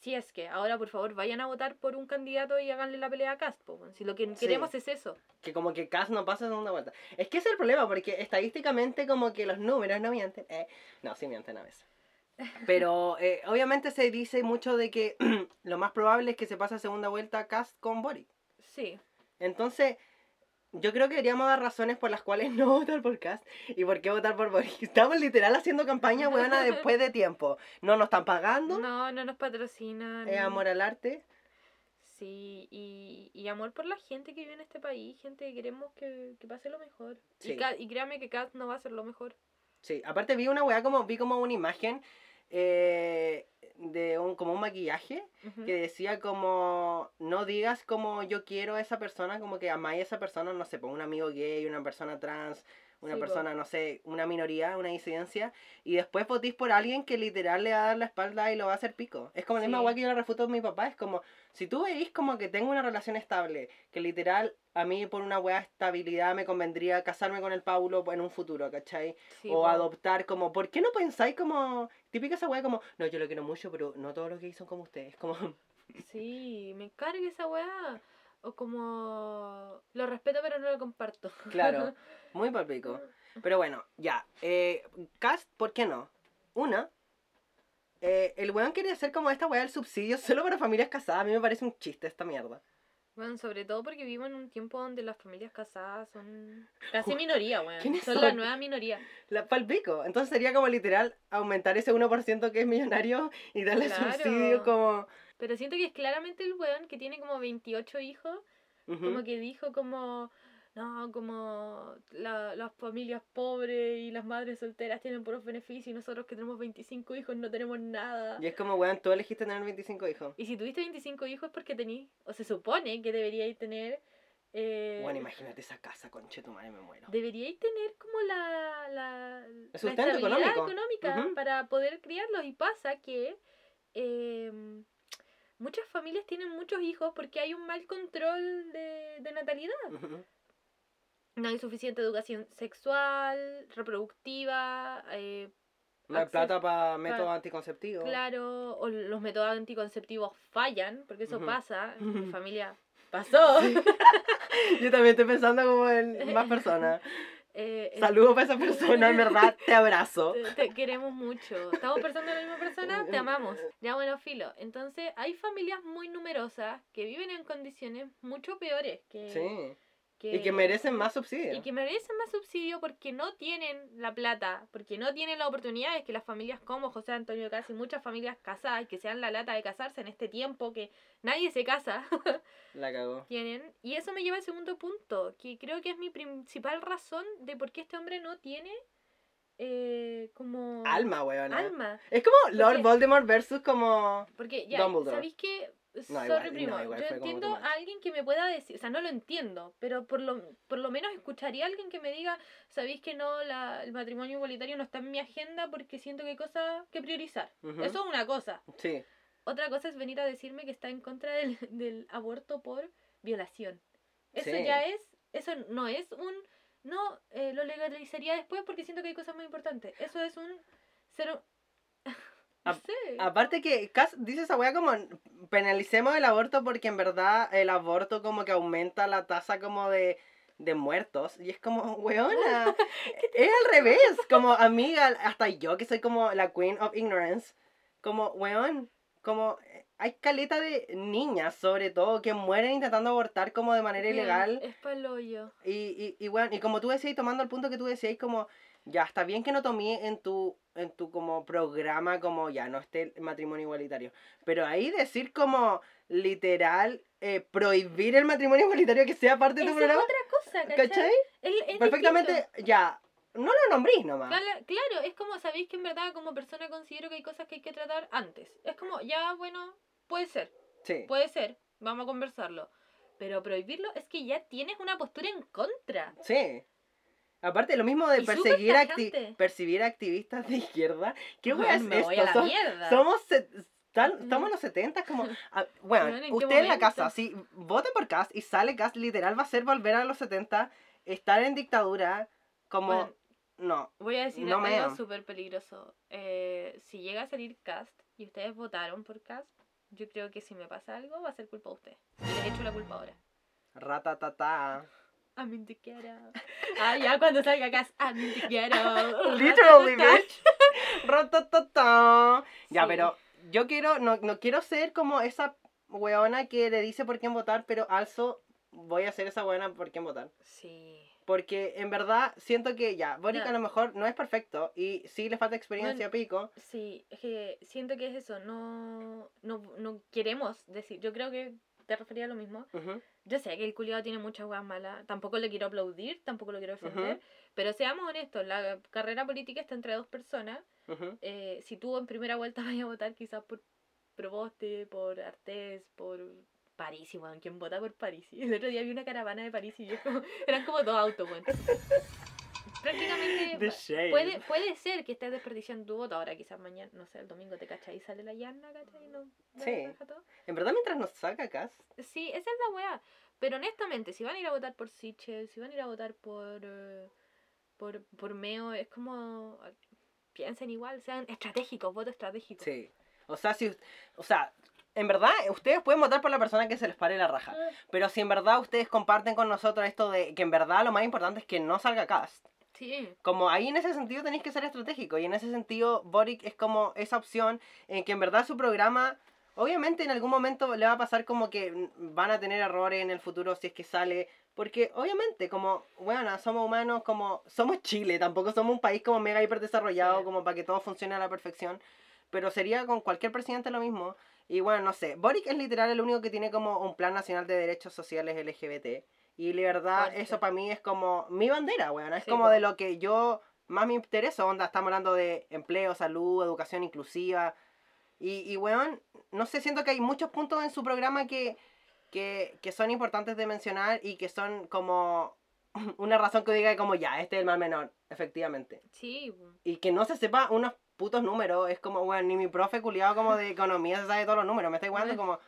S2: Si es que, ahora por favor vayan a votar por un candidato y háganle la pelea a Cast, si lo que
S1: Sí.
S2: queremos es eso.
S1: Que como que Cass no pasa segunda vuelta. Es que ese es el problema, porque estadísticamente como que los números no mienten. Eh, no, sí mienten a veces. *laughs* Pero eh, obviamente se dice mucho de que *clears throat* lo más probable es que se pase a segunda vuelta Cast con Boric.
S2: Sí,
S1: Entonces, yo creo que deberíamos dar razones por las cuales *laughs* no votar por Cast y por qué votar por Boric. Estamos literal haciendo campaña buena después de tiempo. No nos están pagando.
S2: no, no nos patrocinan.
S1: Es amor al arte.
S2: Sí, y, y amor por la gente que vive en este país, gente que queremos que, que pase lo mejor.
S1: Sí.
S2: Y, créame que Cast no va a ser lo mejor.
S1: Sí, aparte vi una weá como, vi como una imagen eh, de un, como un maquillaje que decía como, no digas como yo quiero a esa persona, como que amáis a esa persona, no sé, pues un amigo gay, una persona trans, una
S2: Sí, po.
S1: persona, no sé, una minoría, una disidencia, y después votís por alguien que literal le va a dar la espalda y lo va a hacer pico. Es como la misma
S2: Sí.
S1: weá que yo le refuto a mi papá, es como, si tú veis como que tengo una relación estable, que literal a mí por una weá de estabilidad me convendría casarme con el Paulo en un futuro, ¿cachai?
S2: Sí,
S1: o adoptar como, ¿por qué no pensáis como, típica esa weá como, no, yo lo quiero mucho, pero no todos los gays son como ustedes, como, *laughs*
S2: Sí, me carga esa weá. O como. Lo respeto, pero no lo comparto.
S1: claro, *laughs* muy palpico. Pero bueno, ya, eh, cast, ¿por qué no? Una, eh, el weón quiere hacer como esta weá del subsidio solo para familias casadas, a mí me parece un chiste esta mierda.
S2: Bueno, sobre todo porque vivo en un tiempo donde las familias casadas son casi minoría, weón.
S1: ¿Quiénes
S2: Son la nueva minoría.
S1: La, palpico, entonces sería como literal aumentar ese 1% que es millonario y darle
S2: Claro.
S1: subsidio como...
S2: Pero siento que es claramente el weón que tiene como 28 hijos, como que dijo como, no, como la- las familias pobres y las madres solteras tienen puros beneficios y nosotros que tenemos 25 hijos no tenemos nada.
S1: Y es como, weón, tú elegiste tener 25 hijos.
S2: Y si tuviste 25 hijos es porque tení, o se supone que deberíais tener... Eh,
S1: Bueno, imagínate esa casa, conche tu madre, me muero.
S2: deberíais tener como la, la, la
S1: sustento
S2: estabilidad
S1: económico.
S2: económica para poder criarlos. Y pasa que em, muchas familias tienen muchos hijos porque hay un mal control de, de natalidad. No hay suficiente educación sexual, reproductiva, eh,
S1: No hay plata para métodos anticonceptivos.
S2: claro, o los métodos anticonceptivos fallan, porque eso pasa, en mi *laughs* familia pasó. *laughs*
S1: Yo también estoy pensando como en más personas. *laughs*
S2: Eh,
S1: Saludos para esa persona, en verdad, te abrazo.
S2: Te, te queremos mucho. ¿Estamos pensando en la misma persona? Te amamos. Ya bueno, filo. Entonces, hay familias muy numerosas que viven en condiciones mucho peores que...
S1: Sí.
S2: Que-
S1: Y que merecen más subsidios.
S2: Y que merecen más subsidio porque no tienen la plata, porque no tienen las oportunidades que las familias como José Antonio Casi, muchas familias casadas que sean la lata de casarse en este tiempo que nadie se casa, *laughs*
S1: La cagó.
S2: tienen. Y eso me lleva al segundo punto, que creo que es mi principal razón de por qué este hombre no tiene eh, como...
S1: Alma, weón.
S2: Alma.
S1: Es como Lord
S2: Porque-
S1: Voldemort versus como.
S2: Porque ya. ¿sabéis qué?
S1: No,
S2: Sorry,
S1: igual,
S2: primo.
S1: no,
S2: yo entiendo a alguien que me pueda decir, o sea, no lo entiendo, pero por lo, por lo menos escucharía a alguien que me diga, ¿sabéis que no, la, el matrimonio igualitario no está en mi agenda porque siento que hay cosas que priorizar? Eso es una cosa.
S1: Sí.
S2: Otra cosa es venir a decirme que está en contra del, *laughs* del aborto por violación. Eso
S1: Sí.
S2: ya es, eso no es un, no, eh, lo legalizaría después porque siento que hay cosas muy importantes. Eso es un cero...
S1: A-. Aparte que Cass dice esa weá como penalicemos el aborto porque en verdad el aborto como que aumenta la tasa como de, de muertos. Y es como, weona, *laughs* es al revés. Como amiga, hasta yo que soy como la queen of ignorance. Como, weón, como eh, hay caleta de niñas sobre todo que mueren intentando abortar como de manera
S2: Bien,
S1: ilegal.
S2: Es paloyo.
S1: Y, y, y bueno, y como tú decías, tomando el punto que tú decías, como, ya, está bien que no tomé en tu, en tu como programa, como, ya, no esté el matrimonio igualitario. Pero ahí decir como, literal, eh, prohibir el matrimonio igualitario que sea parte de tu
S2: Esa es
S1: programa,
S2: otra cosa, ¿cachai?
S1: ¿cachai?
S2: Es- es
S1: Perfectamente,
S2: distinto.
S1: ya, no lo nombrís nomás.
S2: Cala- Claro, es como, sabéis que en verdad como persona considero que hay cosas que hay que tratar antes. Es como, ya, bueno, puede ser,
S1: Sí.
S2: puede ser, vamos a conversarlo. Pero prohibirlo es que ya tienes una postura en contra.
S1: Sí. Aparte, lo mismo de perseguir, acti- percibir activistas de izquierda. ¿Qué wea es
S2: me voy a
S1: esto?
S2: la
S1: Som-
S2: mierda.
S1: Somos, tan-
S2: Mm.
S1: estamos en los 70 como... ah, bueno,
S2: Weón, ¿en
S1: usted en la casa, si vota por Cast y sale Cast, literal va a ser volver a los 70, estar en dictadura, como...
S2: Bueno,
S1: no.
S2: Voy a decir
S1: No
S2: algo súper peligroso. Eh, si llega a salir Cast y ustedes votaron por Cast, yo creo que si me pasa algo va a ser culpa de ustedes. Y les echo la culpa ahora.
S1: Ratatata.
S2: Mí te quiero. Ah, ya cuando salga Cast, a mí te quiero. *laughs*
S1: Literally, bitch. Ya,
S2: Sí.
S1: pero yo quiero, no, no quiero ser como esa weona que le dice por quién votar, pero also voy a ser esa weona por quién votar.
S2: Sí.
S1: Porque en verdad siento que ya, Boric
S2: No.
S1: a lo mejor no es perfecto y sí le falta experiencia pico.
S2: Sí, es que siento que es eso, no, no, no queremos decir, yo creo que te refería a lo mismo.
S1: Ujú.
S2: Yo sé que el culiado tiene muchas weas malas, tampoco le quiero aplaudir, tampoco lo quiero defender, pero seamos honestos, la carrera política está entre dos personas.
S1: Ujú.
S2: Eh, si tú en primera vuelta *laughs* vayas a votar quizás por Proboste, por Artés, por París, y weón, ¿quién vota por París? *laughs* El otro día vi una caravana de París y yo, eran como dos autos, weón. *laughs* prácticamente puede, puede ser que estés desperdiciando tu voto. Ahora quizás mañana, no sé, el domingo te cachai y sale la llana, ¿cachai? Y no,
S1: Sí.
S2: todo.
S1: En verdad, mientras nos saca Cast,
S2: Sí, esa es la weá. Pero honestamente, si van a ir a votar por Sichel, si van a ir a votar por, eh, por, por Meo, es como. Piensen igual, sean estratégicos, voto estratégico.
S1: sí. O sea, si. O sea, en verdad, ustedes pueden votar por la persona que se les pare la raja. Pero si en verdad ustedes comparten con nosotros esto de que en verdad lo más importante es que no salga Cast.
S2: Sí,
S1: Como ahí en ese sentido tenéis que ser estratégico. Y en ese sentido, Boric es como esa opción en que en verdad su programa, obviamente en algún momento le va a pasar como que van a tener errores en el futuro si es que sale. Porque obviamente, como, bueno, somos humanos, como, somos Chile, tampoco somos un país como mega hiper desarrollado,
S2: Sí.
S1: como para que todo funcione a la perfección. Pero sería con cualquier presidente lo mismo. Y bueno, no sé, Boric es literal el único que tiene como un plan nacional de derechos sociales LGBT. Y la verdad,
S2: Fuerte.
S1: eso para mí es como mi bandera, weón. Es
S2: Sí,
S1: como de lo que yo más me interesa. Onda, estamos hablando de empleo, salud, educación inclusiva. Y, y weón, no sé, siento que hay muchos puntos en su programa que, que, que son importantes de mencionar y que son como *laughs* una razón que diga como ya, este es el mal menor, efectivamente.
S2: sí.
S1: Y que no se sepa unos putos números, es como, weón, ni mi profe culiado como de economía se sabe todos los números, me está igualando como...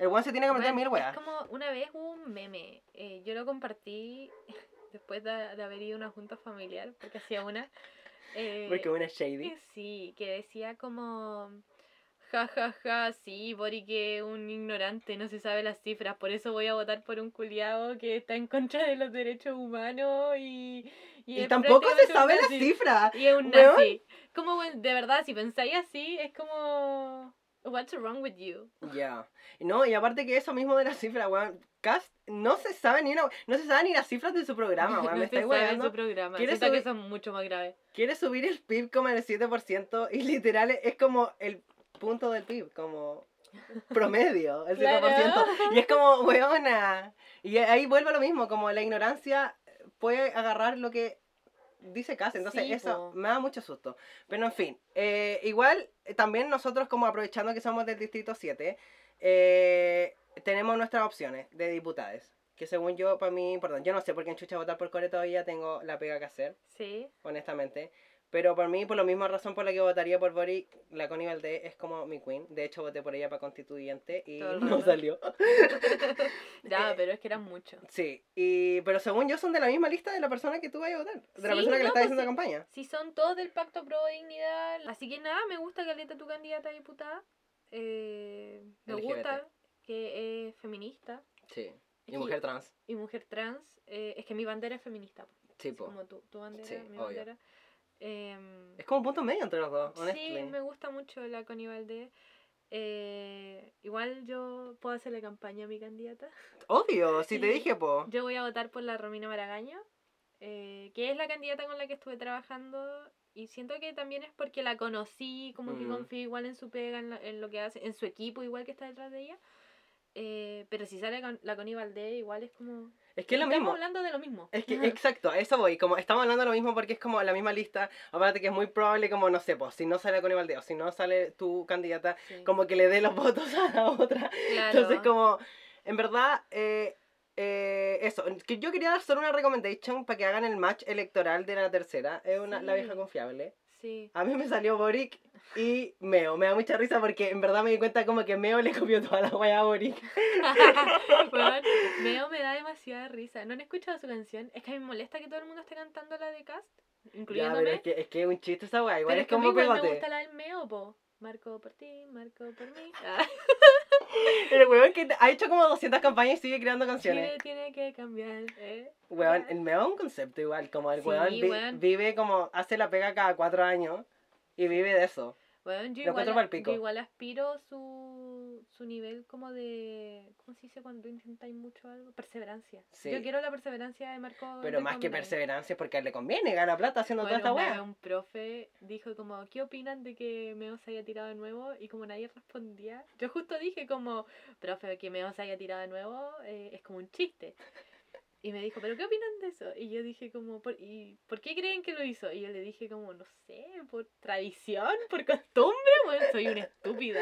S1: El weón se tiene que meter
S2: Bueno,
S1: mil weas.
S2: Es como una vez hubo un meme, eh, yo lo compartí *laughs* después de, de haber ido a una junta familiar, porque hacía una. *laughs* eh,
S1: Porque una shady.
S2: que sí, que decía como, ja, ja, ja, sí, Boric un ignorante, no se sabe las cifras, por eso voy a votar por un culiado que está en contra de los derechos humanos y...
S1: Y tampoco se sabe la
S2: nazi".
S1: cifra.
S2: Y es un
S1: Weón.
S2: nazi. Como, de verdad, si pensáis así, es como... What's wrong with you?
S1: Ya. No, y aparte que eso mismo de la cifra, weón. Cast no se sabe ni una, no se sabe ni las cifras de su programa, weón. *laughs*
S2: no
S1: Me
S2: se sabe su programa.
S1: ¿Quieres
S2: Siento que
S1: subir-
S2: son mucho más graves.
S1: Quiere subir el PIB como en el 7% y literal es como el punto del PIB, como promedio, el 7%. *laughs*
S2: Claro.
S1: Y es como, weona. Y ahí vuelve lo mismo, como la ignorancia puede agarrar lo que dice Cast. Entonces
S2: Sí,
S1: eso
S2: po.
S1: me da mucho susto. Pero en fin, eh, igual eh, también nosotros como aprovechando que somos del Distrito 7, eh, tenemos nuestras opciones de diputados. Que según yo, para mí, importante. Yo no sé por qué en Chucha votar por Core todavía tengo la pega que hacer
S2: Sí.
S1: honestamente. Pero por mí, por la misma razón por la que votaría por Boric, la Connie Valdés es como mi queen. De hecho, voté por ella para constituyente y *laughs* no salió. *laughs*
S2: Ya,
S1: Eh,
S2: pero es que eran muchos.
S1: Sí, y, pero según yo son de la misma lista de la persona que tú vayas a votar. De la
S2: Sí,
S1: persona que le está
S2: pues
S1: diciendo
S2: sí.
S1: campaña.
S2: Si son todos del Pacto Pro Dignidad. Así que nada, me gusta que aleta tu candidata a diputada. Eh, me
S1: LGBT.
S2: gusta que es feminista
S1: Sí. Y mujer trans.
S2: y mujer trans. Eh, es que mi bandera es feminista.
S1: Sí, po.
S2: como tu, tu bandera,
S1: Sí,
S2: mi
S1: obvio.
S2: bandera. Em,
S1: Es como un punto medio entre los dos,
S2: Sí,
S1: honestly.
S2: me gusta mucho la Connie Valdés. Eh, igual yo puedo hacerle campaña a mi candidata.
S1: Obvio, si te
S2: Sí.
S1: dije, po.
S2: Yo voy a votar por la Romina Maragaño, eh, que es la candidata con la que estuve trabajando. Y siento que también es porque la conocí, como que
S1: Mm.
S2: confío igual en su pega, en, la- en lo que hace, en su equipo, igual que está detrás de ella. Eh, pero si sale la Connie Valdés, igual es como.
S1: Es que es lo
S2: Estamos
S1: mismo.
S2: hablando de lo mismo.
S1: Es que, exacto, a eso voy. Como estamos hablando de lo mismo porque es como la misma lista. Aparte que es muy probable, como no sé, pues, si no sale Connie Valdés o si no sale tu candidata,
S2: Sí,
S1: como que le dé los *laughs* votos a la otra.
S2: claro.
S1: Entonces, como, en verdad, eh, eh, eso, yo quería dar solo una recommendation para que hagan el match electoral de la tercera. Es una, la vieja
S2: Sí.
S1: confiable.
S2: Sí.
S1: A mí me salió Boric y Meo. Me da mucha risa porque en verdad me di cuenta como que Meo le copió toda la wea a Boric. *laughs* *laughs*
S2: Meo me da demasiada risa. ¿No han escuchado su canción? Es que a mí me molesta que todo el mundo esté cantando la de Cast,
S1: Ya,
S2: incluyéndome.
S1: pero es que, es que un chiste esa wea. Igual
S2: Pero
S1: es
S2: que a mí
S1: como
S2: igual me gusta la del Meo, po. Marco por ti, Marco por mí. Ah, *laughs* *laughs*
S1: El weón que ha hecho como 200 campañas y sigue creando canciones.
S2: Chile tiene que cambiar, eh.
S1: Weón, el Meo es un concepto igual. Como el
S2: Sí,
S1: weón, vi-
S2: weón.
S1: vive como, hace la pega cada cuatro años y vive de eso.
S2: Weón, yo
S1: Lo
S2: igual, yo igual aspiro su, su nivel como de. ¿Cómo se dice cuando intentáis mucho algo? Perseverancia.
S1: Sí.
S2: Yo quiero la perseverancia de Marco.
S1: Pero
S2: de
S1: más que perseverancia es porque a él le conviene, gana plata haciendo
S2: Bueno,
S1: toda esta
S2: un profe dijo como, ¿qué opinan de que Meo se haya tirado de nuevo? Y como nadie respondía, yo justo dije como, profe, que Meo se haya tirado de nuevo eh, es como un chiste. Y me dijo, ¿pero qué opinan de eso? Y yo dije como, ¿por, ¿y por qué creen que lo hizo? Y yo le dije como, no sé, por tradición, por costumbre, bueno, soy una estúpida.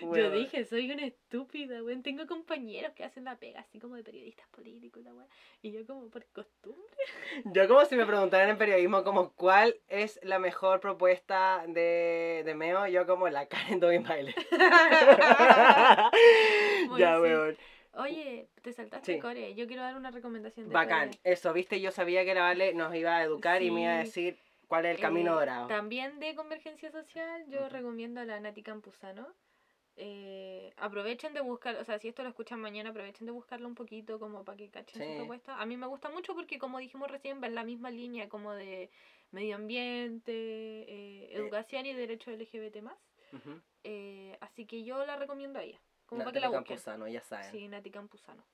S2: Yo
S1: Weón.
S2: dije, soy una estúpida, weón. Tengo compañeros que hacen la pega, así como de periodistas políticos, la weá. Y yo como, por costumbre.
S1: Yo como si me preguntaran en periodismo como cuál es la mejor propuesta de, de Meo, yo como la Karen Dobbin Baile. *laughs*
S2: Muy
S1: ya,
S2: sí.
S1: weón.
S2: Oye, te saltaste
S1: Sí.
S2: Core. Yo quiero dar una recomendación de
S1: Bacán. Eso, viste, yo sabía que la Vale nos iba a educar y me iba a decir cuál es el camino
S2: Eh,
S1: dorado.
S2: También de Convergencia Social, yo recomiendo a la Nati Campuzano. Eh, aprovechen de buscar, o sea, si esto lo escuchan mañana, aprovechen de buscarlo un poquito como para que cachen
S1: Sí.
S2: su propuesta. A mí me gusta mucho porque, como dijimos recién, va en la misma línea como de medio ambiente, eh, educación y derechos LGBT más. Eh, así que yo la recomiendo a ella, como para que la
S1: Tele
S2: busquen.
S1: Campuzano, ya saben.
S2: Sí, Nati Campuzano.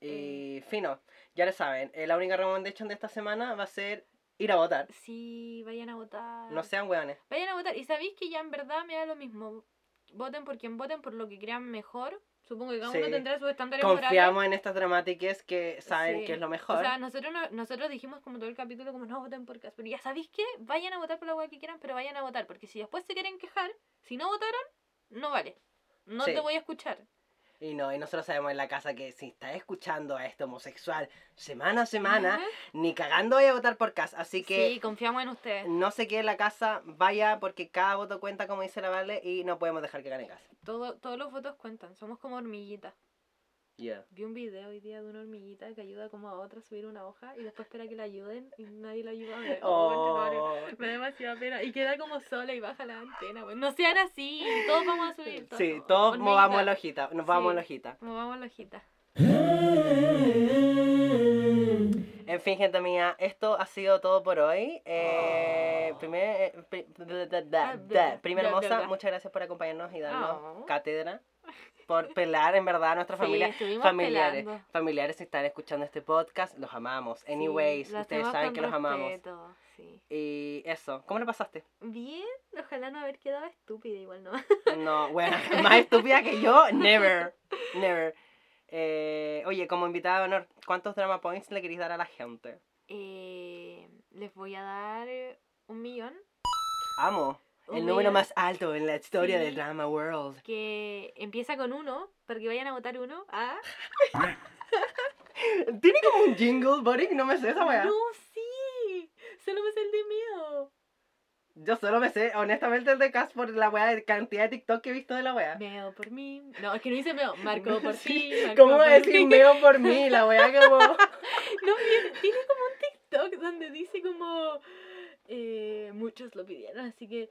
S1: Y fino, ya lo saben, eh, la única recomendación de esta semana va a ser ir a votar.
S2: Sí, vayan a votar.
S1: No sean hueones.
S2: Vayan a votar. Y sabéis que ya en verdad me da lo mismo. Voten por quien voten, por lo que crean mejor. Supongo que cada uno
S1: Sí.
S2: tendrá sus estándares morales.
S1: Confiamos en estas dramáticas que saben
S2: Sí.
S1: que es lo mejor.
S2: O sea, nosotros, no- nosotros dijimos como todo el capítulo, como no voten por Cas. Pero ya sabéis que vayan a votar por la hueá que quieran, pero vayan a votar. Porque si después se quieren quejar, si no votaron, no vale. No
S1: Sí.
S2: te voy a escuchar.
S1: Y no, y nosotros sabemos en la casa que si estás escuchando a este homosexual semana a semana, ni cagando voy a votar por casa. Así que
S2: Sí, confiamos en ustedes.
S1: no se quede en la casa, vaya porque cada voto cuenta, como dice la Vale, y no podemos dejar que gane casa.
S2: Todo, todos los votos cuentan. Somos como hormiguitas.
S1: Yeah.
S2: Vi un video hoy día de una hormiguita que ayuda como a otra a subir una hoja y después espera que la ayuden y nadie la ayuda. Me, oh. Me da demasiada pena. Y queda como sola y baja la antena. Pues no sean así. Todos vamos a subir.
S1: Sí, todos movamos la hojita, nos vamos
S2: Sí.
S1: la hojita.
S2: Movamos la hojita.
S1: En fin, gente mía, esto ha sido todo por hoy. Eh, primer, eh, pri- da- da- da- da. Prima
S2: Da, da,
S1: hermosa,
S2: da.
S1: muchas gracias por acompañarnos y darnos
S2: Oh.
S1: cátedra. Por pelar en verdad a nuestra
S2: Sí,
S1: familia. Familiares,
S2: pelando.
S1: familiares si están escuchando este podcast, los amamos. Anyways,
S2: Sí,
S1: ustedes saben que los amamos.
S2: sí.
S1: Y eso, ¿cómo lo pasaste?
S2: Bien, ojalá no haber quedado estúpida igual, ¿no?
S1: No, bueno, *laughs* más estúpida que yo, never, never. Eh, oye, como invitada de honor, ¿cuántos drama points le queréis dar a la gente?
S2: Eh, les voy a dar un millón.
S1: Amo. El número más alto en la historia
S2: Sí.
S1: del drama world.
S2: que empieza con uno, para que vayan a votar uno. Ah, *laughs*
S1: Tiene como un jingle, buddy, no me sé esa weá.
S2: no, sí, solo me sé el de miedo.
S1: Yo solo me sé, honestamente, el de Cas por la weá de cantidad de TikTok que he visto de la weá.
S2: Meo por mí. No, es que no dice meo, marcó por *laughs*
S1: Sí,
S2: ti. marcó
S1: ¿Cómo
S2: por
S1: decir
S2: mí.
S1: meo por mí? La weá *laughs* como...
S2: No, tiene, tiene como un TikTok donde dice como eh, muchos lo pidieron, así que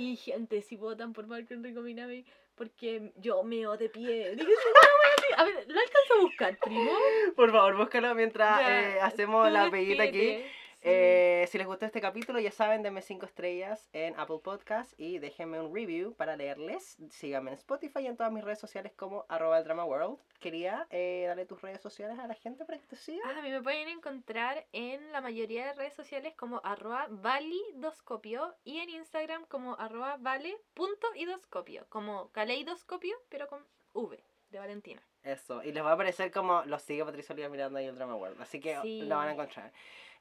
S2: sí, gente, si votan por Marco Enrico Minami, porque yo meo de pie. Dije, "Sí, una wea así". A ver, ¿lo alcanzo a buscar, primo?
S1: Por favor, búscalo mientras
S2: Ya,
S1: eh, hacemos la peguita aquí. Eh, si les gustó este capítulo, ya saben, denme 5 estrellas en Apple Podcast y déjenme un review para leerles. Síganme en Spotify y en todas mis redes sociales como arroba el drama world. Quería eh, darle tus redes sociales a la gente para que te siga.
S2: Ah, a mí me pueden encontrar en la mayoría de redes sociales como arroba validoscopio y en Instagram como arroba vale.idoscopio, como caleidoscopio, pero con V de Valentina.
S1: Eso, y les va a aparecer como los sigue Patricia Olivia Miranda y el Drama World. Así que
S2: Sí.
S1: lo van a encontrar.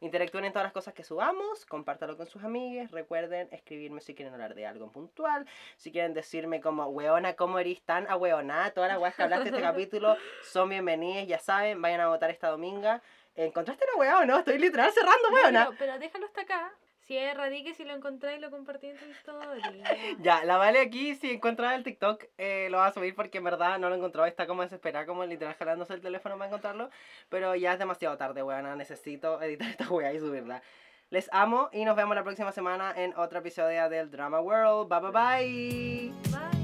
S1: Interactúen en todas las cosas que subamos, compártalo con sus amigues, recuerden escribirme si quieren hablar de algo en puntual, si quieren decirme como, weona, ¿cómo eres tan ahueonada? Todas las weas que hablaste este *laughs* capítulo son bienvenidas, ya saben, vayan a votar esta dominga. ¿Encontraste una wea o no? Estoy literal cerrando,
S2: No,
S1: weona.
S2: pero, pero déjalo hasta acá. Si es radique, si lo encontráis, lo compartí en tu historia. *laughs*
S1: Ya, la Vale aquí, si encuentra el TikTok, eh, lo va a subir porque en verdad no lo encontró. Está como desesperada, como literal jalándose el teléfono para encontrarlo. Pero ya es demasiado tarde, weona. Necesito editar esta wea y subirla. Les amo y nos vemos la próxima semana en otro episodio del Drama World. Bye bye bye.